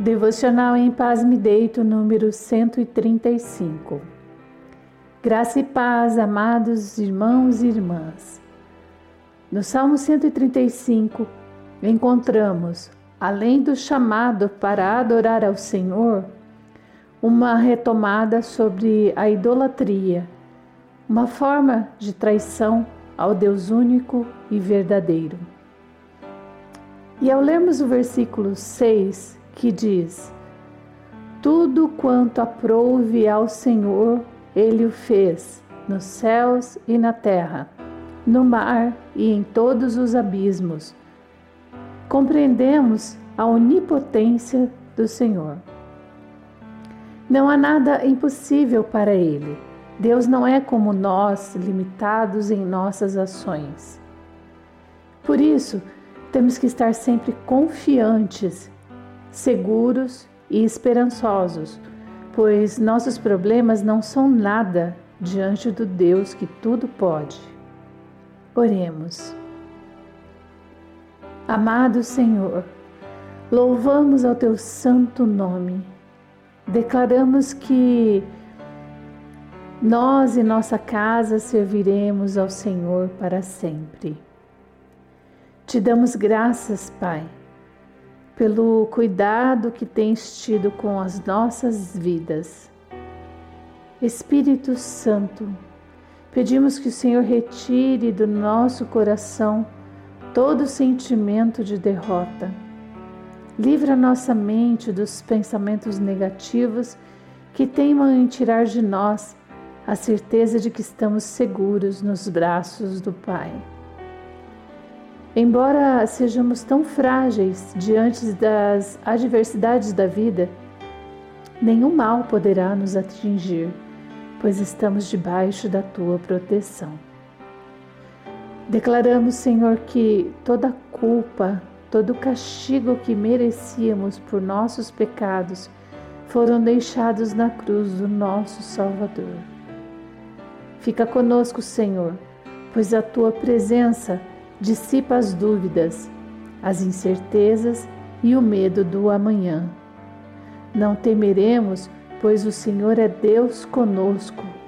Devocional em Paz Me Deito, número 135. Graça e paz, amados irmãos e irmãs. No Salmo 135, encontramos, além do chamado para adorar ao Senhor, uma retomada sobre a idolatria, uma forma de traição ao Deus único e verdadeiro. E ao lermos o versículo 6, que diz: Tudo quanto aprouve ao Senhor, Ele o fez, nos céus e na terra, no mar e em todos os abismos. Compreendemos a onipotência do Senhor. Não há nada impossível para Ele. Deus não é como nós, limitados em nossas ações. Por isso, temos que estar sempre confiantes seguros e esperançosos, pois nossos problemas não são nada diante do Deus que tudo pode. Oremos. Amado Senhor, louvamos ao teu santo nome. Declaramos que nós e nossa casa serviremos ao Senhor para sempre. Te damos graças, Pai pelo cuidado que tens tido com as nossas vidas. Espírito Santo, pedimos que o Senhor retire do nosso coração todo sentimento de derrota. Livra nossa mente dos pensamentos negativos que teimam em tirar de nós a certeza de que estamos seguros nos braços do Pai. Embora sejamos tão frágeis diante das adversidades da vida, nenhum mal poderá nos atingir, pois estamos debaixo da tua proteção. Declaramos, Senhor, que toda culpa, todo castigo que merecíamos por nossos pecados foram deixados na cruz do nosso Salvador. Fica conosco, Senhor, pois a tua presença dissipa as dúvidas, as incertezas e o medo do amanhã. Não temeremos, pois o Senhor é Deus conosco